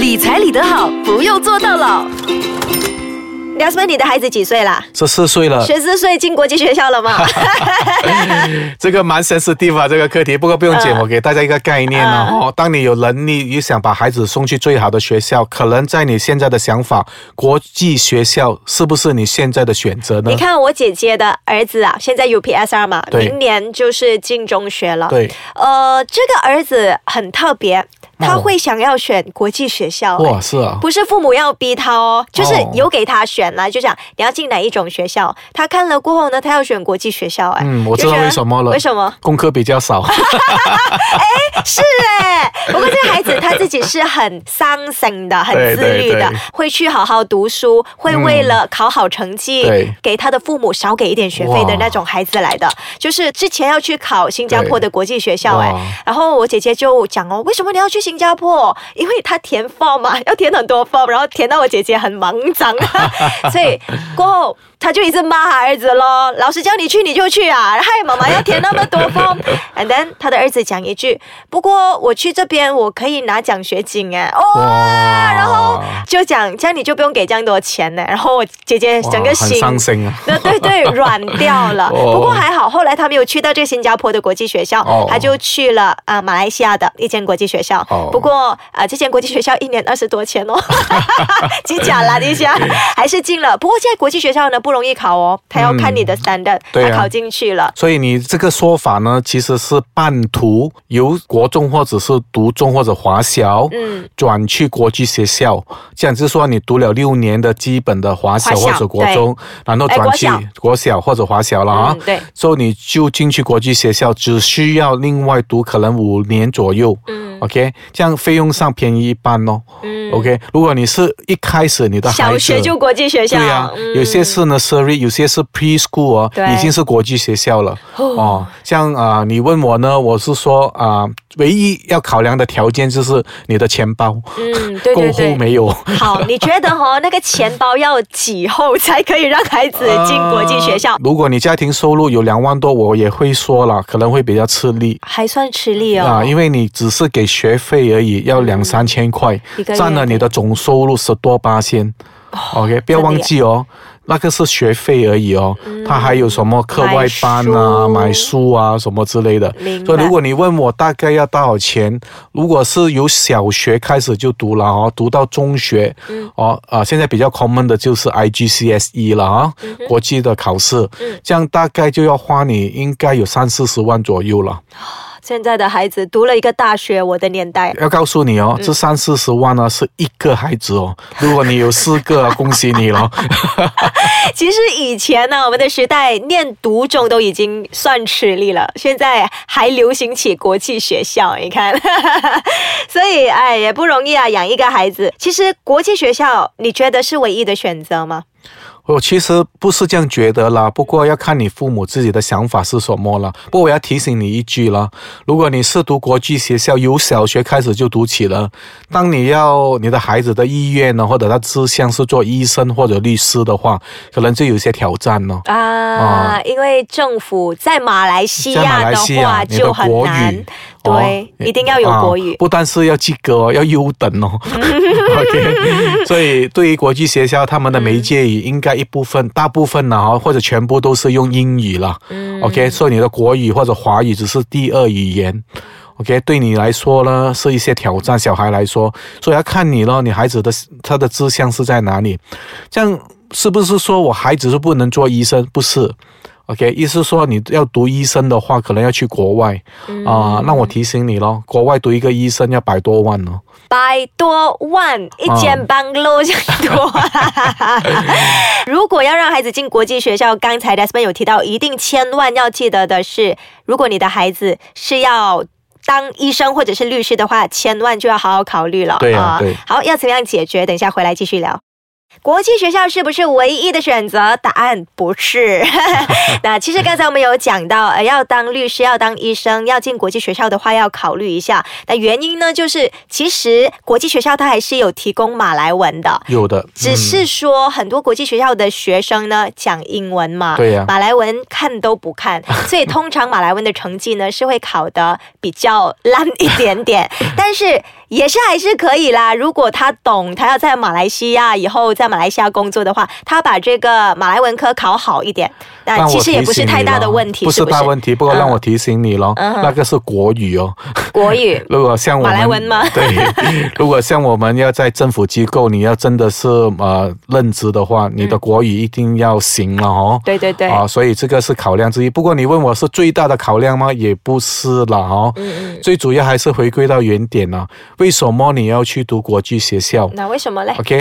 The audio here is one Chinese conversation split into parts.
理财理得好，不用做到老。梁思文，你的孩子几岁啦？十四岁了，十四岁进国际学校了吗？这个蛮 sensitive 啊，这个课题。不过不用紧，嗯我给大家一个概念哦。当你有能力，你想把孩子送去最好的学校，可能在你现在的想法，国际学校是不是你现在的选择呢你？看我姐姐的儿子啊，现在 UPSR 嘛，明年就是进中学了。对，呃，这个儿子很特别，他哦会想要选国际学校、哎哇，是啊，不是父母要逼他哦，就是哦有给他选啦，就讲你要进哪一种学校。他看了过后呢，他要选国际学校、哎，嗯，我知道为什么了。为什么？功课比较少。哎是哎，不过这个孩子他自己是很上心的，很自律的会去好好读书，会为了考好成绩，对给他的父母少给一点学费的那种孩子来的。就是之前要去考新加坡的国际学校哎，然后我姐姐就讲哦，为什么你要去新加坡？因为他填 form 嘛，要填很多 form，然后填到我姐姐很忙张，所以过后。他就一直骂他儿子咯，老师叫你去你就去啊，害妈妈要填那么多 form。And then 他的儿子讲一句，不过我去这边我可以拿奖学金哎，哇、哇然后就讲这样你就不用给这样多钱呢。然后我姐姐整个心伤心啊。对对对，软掉了。哦不过还好，后来他没有去到这个新加坡的国际学校，哦他就去了啊、呃马来西亚的一间国际学校。哦不过啊、呃这间国际学校一年二十多钱哦，机甲啦一下，还是进了。不过现在国际学校呢不容易考哦，他要看你的 standard，、对啊。他考进去了。所以你这个说法呢，其实是半途由国中或者是读中或者华小，嗯，转去国际学校，这样就是说你读了六年的基本的华小或者国中，然后转去哎国小。或者华小了啊。嗯，对，所以你就进去国际学校，只需要另外读可能五年左右。嗯。OK，这样费用上便宜一半哦。嗯。OK，如果你是一开始你的孩子小学就国际学校，对呀、嗯。有些是 nursery，有些是 preschool 哦，已经是国际学校了哦。像啊、你问我呢，我是说啊、唯一要考量的条件就是你的钱包嗯，对够厚对对。没有？好，你觉得哦，那个钱包要几厚才可以让孩子进国际学校？如果你家庭收入有两万多，我也会说了，可能会比较吃力。还算吃力哦。啊，因为你只是给学费而已，要两三千块占了你的总收入十多八千。OK，不要忘记哦，那个是学费而已哦，他还有什么课外班啊、买书。啊什么之类的。所以如果你问我大概要多少钱，如果是由小学开始就读了哦，读到中学，哦啊，现在比较 common 的就是 IGCSE 了啊，国际的考试，这样大概就要花你应该有三四十万左右了。现在的孩子读了一个大学，我的年代。要告诉你哦，这三四十万呢是一个孩子哦，如果你有四个啊，恭喜你了。其实以前呢，我们的时代念读中都已经算吃力了，现在还流行起国际学校，你看，所以哎也不容易啊，养一个孩子。其实国际学校，你觉得是唯一的选择吗？我其实不是这样觉得啦，不过要看你父母自己的想法是什么了。不过我要提醒你一句了，如果你是读国际学校，由小学开始就读起了，当你要你的孩子的意愿呢，或者他志向是做医生或者律师的话，可能就有些挑战了。啊，因为政府在马来西在马亚的来西话就很国难语，对，哦一定要有国语啊。不但是要及格哦，要优等哦。OK，所以对于国际学校，他们的媒介语应该一部分、大部分呢，哈，或者全部都是用英语了。OK，所以你的国语或者华语只是第二语言。OK，对你来说呢是一些挑战，小孩来说，所以要看你咯，你孩子的他的志向是在哪里？这样是不是说我孩子是不能做医生？不是。OK，意思说你要读医生的话，可能要去国外啊、那我提醒你咯，国外读一个医生要百多万哦。百多万一间啊 bungalow 这样多。如果要让孩子进国际学校，刚才 Desmond 有提到，一定千万要记得的是，如果你的孩子是要。当医生或者是律师的话，千万就要好好考虑了。对啊对好，要怎么样解决？等一下回来继续聊。国际学校是不是唯一的选择？答案不是。那其实刚才我们有讲到，呃，要当律师、要当医生、要进国际学校的话，要考虑一下。那原因呢，就是其实国际学校它还是有提供马来文的。有的，只是说很多国际学校的学生呢讲英文嘛，对呀马来文看都不看，所以通常马来文的成绩呢是会考得比较烂一点点，但是也是还是可以啦。如果他懂，他要在马来西亚以后在马来西亚工作的话，他把这个马来文科考好一点，那让我其实也不是太大的问题，不是？大问题。不过让嗯我提醒你咯，嗯那个是国语哦。国语 如果像我们马来文吗 对，如果像我们要在政府机构，你要真的是呃任职的话，你的国语一定要行了哦。对对对，啊，所以这个是考量之一。不过你问我是最大的考量吗？也不是了哦。嗯嗯，最主要还是回归到原点呢、为什么你要去读国际学校那为什么嘞？？OK，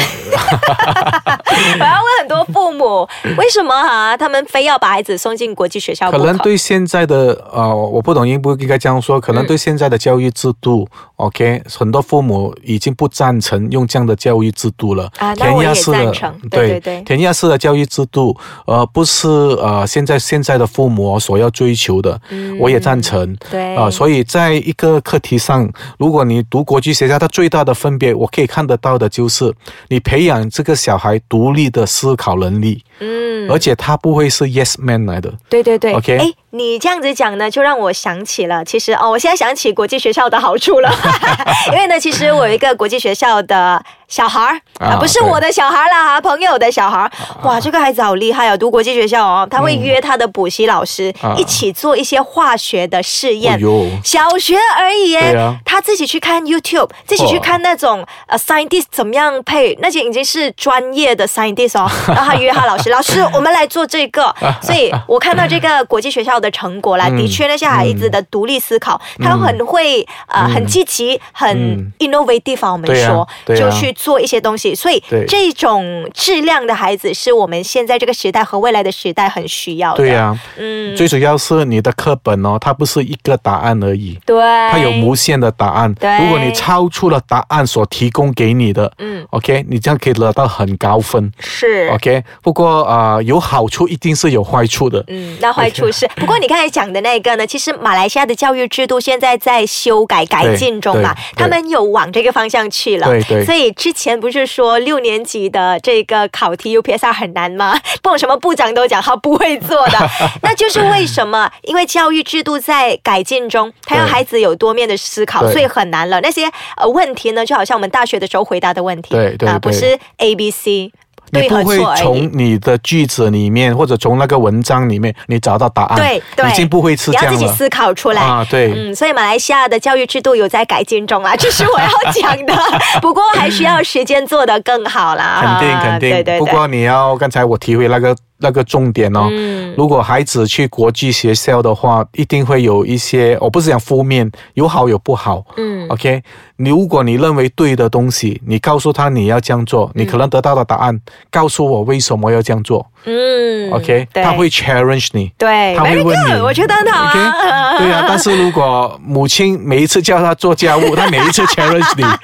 我要问很多父母，为什么啊？他们非要把孩子送进国际学校可能对现在的呃，我不懂应不应该这样说，可能对现在的教育制度、o k 很多父母已经不赞成用这样的教育制度了。啊那我也式的赞成对对对填鸭式的教育制度，呃，不是呃现在现在的父母所要追求的，我也赞成。嗯对啊、所以在一个课题上，如果你读国际学校，它最大的分别，我可以看得到的就是你培养这个小孩独立的思考能力，嗯，而且他不会是 yes man 来的。对对对 OK 哎，你这样子讲呢，就让我想起了，其实哦，我现在想起国际学校的好处了，因为呢，其实我有一个国际学校的小孩儿啊，啊不是我的小孩啦，哈，朋友的小孩儿，哇，这个孩子好厉害哦，读国际学校哦，他会约他的补习老师啊。一起做一些化学的试验小学而已耶，他自己去看 YouTube，自己去看那种呃 scientist 怎么样配，那些已经是专业的 scientist 哦，然后他约他老师，老师我们来做这个，所以我看到这个国际学校的成果啦，嗯的确那些孩子的独立思考，他很会呃很积极，很嗯。innovative 啊，我们说啊就去做一些东西，所以这种质量的孩子是我们现在这个时代和未来的时代很需要的。对呀、嗯，最主要是你的课本哦，它不是一个答案而已。对，它有无限的答案，对。如果你超出了答案所提供给你的，嗯，OK，你这样可以得到很高分是，OK。不过啊、呃有好处一定是有坏处的，嗯，那坏处是，不 过你刚才讲的那个呢，其实马来西亚的教育制度现在在修改改进中嘛他们有往这个方向去了。对对所以之前不是说六年级的这个考题 UPSR 很难吗？不管什么部长都讲他不会做的，那就是为什么？因为教育制度在改进中，他要孩子有多面的思考，所以很难了。那些呃问题呢，就好像我们大学的时候回答的问题，啊，对对对不是 A B C 你不会。从你的句子里面或者从那个文章里面你找到答案，对对，已经不会是你要自己这样了思考出来。啊，对。嗯，所以马来西亚的教育制度有在改进中啦，这是我要讲的。不过还需要时间做得更好啦。肯定肯定，对对对。不过你要刚才我提回那个那个重点哦，嗯如果孩子去国际学校的话，一定会有一些，我不是讲负面，有好有不好。嗯 OK，你如果你认为对的东西，你告诉他你要这样做，你可能得到的答案，告诉我为什么要这样做。嗯 OK，他会 challenge 你。对，他会问你我觉得很好 OK，啊。对啊，但是如果母亲每一次叫他做家务，他每一次 challenge 你，啊，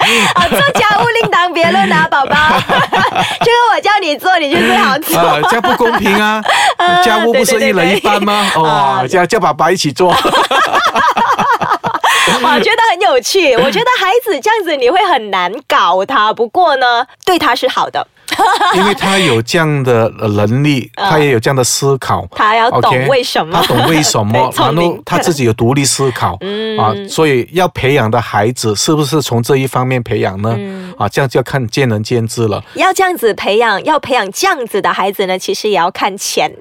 做家务另当别论啊，宝宝。这个我叫你做，你就最好做。啊，这样不公平啊！家务不是一人一半吗？对对对哦，叫叫爸爸一起做。我觉得很有趣。我觉得孩子这样子你会很难搞他，不过呢，对他是好的。因为他有这样的呃能力，嗯他也有这样的思考。他要懂为什么他懂为什么 然后他自己有独立思考，嗯啊，所以要培养的孩子是不是从这一方面培养呢？嗯啊，这样就要看见仁见智了。要这样子培养，要培养这样子的孩子呢，其实也要看钱。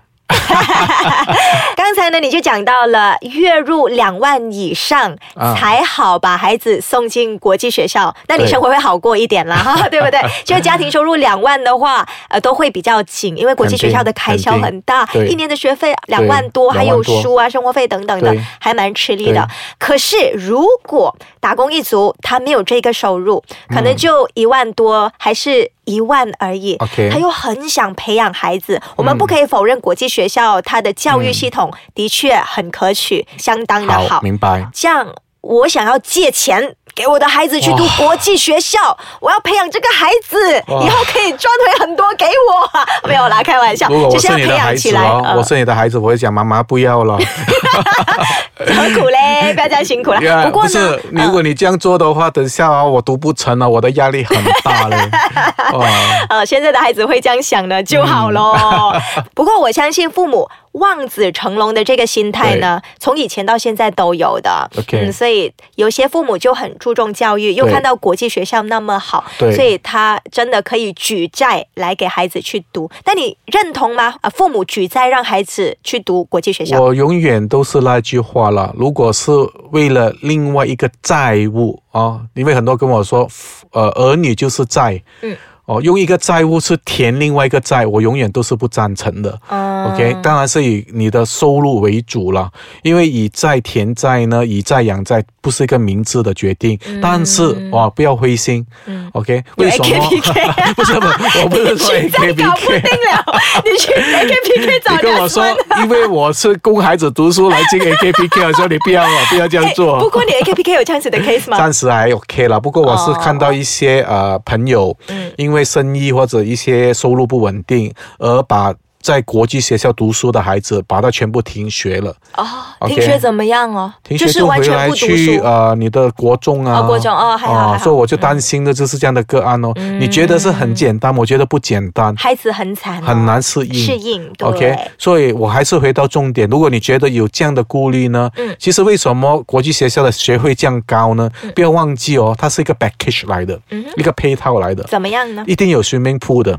刚才呢，你就讲到了月入两万以上啊。才好把孩子送进国际学校，那你生活会好过一点啦，哈，对不对？就家庭收入两万的话，呃，都会比较紧，因为国际学校的开销很大，一年的学费两万多，还有书啊、生活费等等的，还蛮吃力的。可是如果打工一族他没有这个收入，可能就一万多，还是一万而已。OK 他又很想培养孩子，我们不可以否认国际学校它的教育系统的确很可取，相当的好。好，明白。这样，我想要借钱。给我的孩子去读国际学校，我要培养这个孩子，以后可以赚回很多给我。没有啦，开玩笑，如果我就是要培是你的孩养起来。子哦，呃我是你的孩子，我会讲妈妈不要了。何苦嘞？不要这样辛苦了。呀不过呢，是，如果你这样做的话，等下啊，我读不成了，我的压力很大嘞。哇，呃，现在的孩子会这样想的就好喽。嗯不过我相信父母望子成龙的这个心态呢，从以前到现在都有的。嗯，所以有些父母就很注重教育，又看到国际学校那么好，所以他真的可以举债来给孩子去读。但你认同吗？啊，父母举债让孩子去读国际学校，我永远都是那句话了，如果是为了另外一个债务啊，因为很多跟我说，呃，儿女就是债，嗯。哦，用一个债务去填另外一个债，我永远都是不赞成的。嗯 OK，当然是以你的收入为主了，因为以债填债呢，以债养债不是一个明智的决定。但是哇，不要灰心。嗯 OK，为什么 AKPK？不是不是，我不是说你再搞不 AKPK。定了，你去 AKPK 找 你跟我说因为我是供孩子读书来进 AKPK，我说你不要哦，不要这样哎做。不过你 AKPK 有这样子的 case 吗？暂时还 OK 了，不过我是看到一些、呃朋友，嗯因为生意或者一些收入不稳定，而把在国际学校读书的孩子，把他全部停学了。哦停学怎么样哦？停学就是回来去。呃你的国中啊，哦国中哦还好还好所以我就担心的就是这样的个案哦。你觉得是很简单，我觉得不简单，孩子很惨、哦，很难适应。适应。对 OK，所以我还是回到重点。如果你觉得有这样的顾虑呢，嗯其实为什么国际学校的学费这样高呢？不要忘记哦，它是一个 package 来的，嗯一个配套来的，怎么样呢？一定有 swimming pool 的，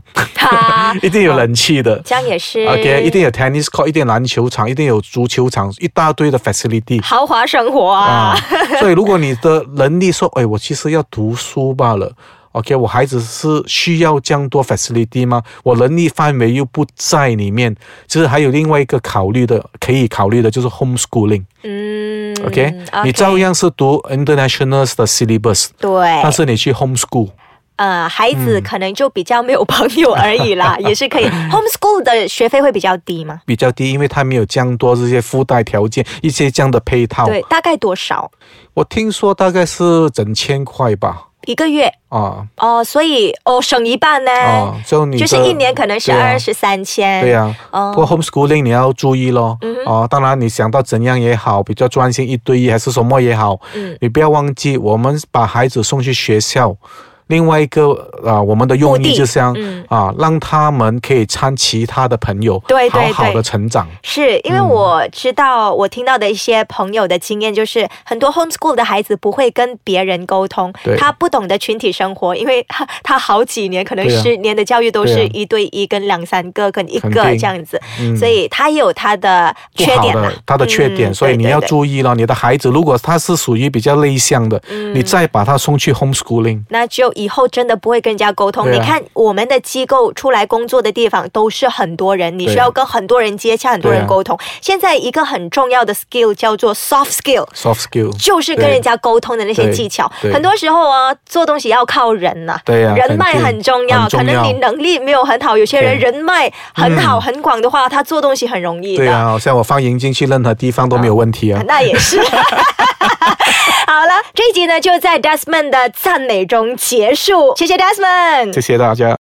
一定有冷气的。这样也是 OK，一定有 tennis court，一定有篮球场，一定有足球场，一大堆的 facility 豪华生活啊。啊。所以如果你的能力说，哎，我其实要读书罢了。OK，我孩子是需要这样多 facility 吗？我能力范围又不在里面，其实还有另外一个考虑的，可以考虑的就是 homeschooling。嗯 OK，, 你照样是读 internationals 的 syllabus，对，但是你去 homeschool，呃，孩嗯子可能就比较没有朋友而已啦，也是可以。homeschool 的学费会比较低吗？比较低，因为他没有这样多这些附带条件，一些这样的配套。对，大概多少我听说大概是整千块吧。一个月？啊哦，所以哦，省一半呢，啊，就你就是一年可能是二十三千。对呀、哦不过 homeschooling 你要注意咯。嗯哦，当然你想到怎样也好，比较专心一对一还是什么也好，嗯你不要忘记，我们把孩子送去学校。另外一个啊、我们的用意就是想、嗯。啊，让他们可以参其他的朋友，对对对好好的成长。是因为我知道，我听到的一些朋友的经验，就是很多 homeschool 的孩子不会跟别人沟通，他不懂得群体生活，因为他他好几年，可能十年的教育都是一对一跟两三个跟一个这样子，嗯。所以他也有他的缺点他的缺点，嗯所以你要注意了。你的孩子如果他是属于比较内向的，嗯。你再把他送去 homeschooling，那就以后真的不会跟人家沟通。啊你看我们的机构出来工作的地方都是很多人，你需要跟很多人接洽，很多人沟通。现在一个很重要的 skill 叫做 soft skill。soft skill，就是跟人家沟通的那些技巧，很多时候啊，做东西要靠人呐、人脉很重要。重要可能你能力没有很好，有些人人脉很好、嗯很广的话，他做东西很容易的。对啊，像我放银进去任何地方都没有问题啊。那也是。好了，这一集呢就在 Desmond 的赞美中结束，谢谢 Desmond。谢谢大家。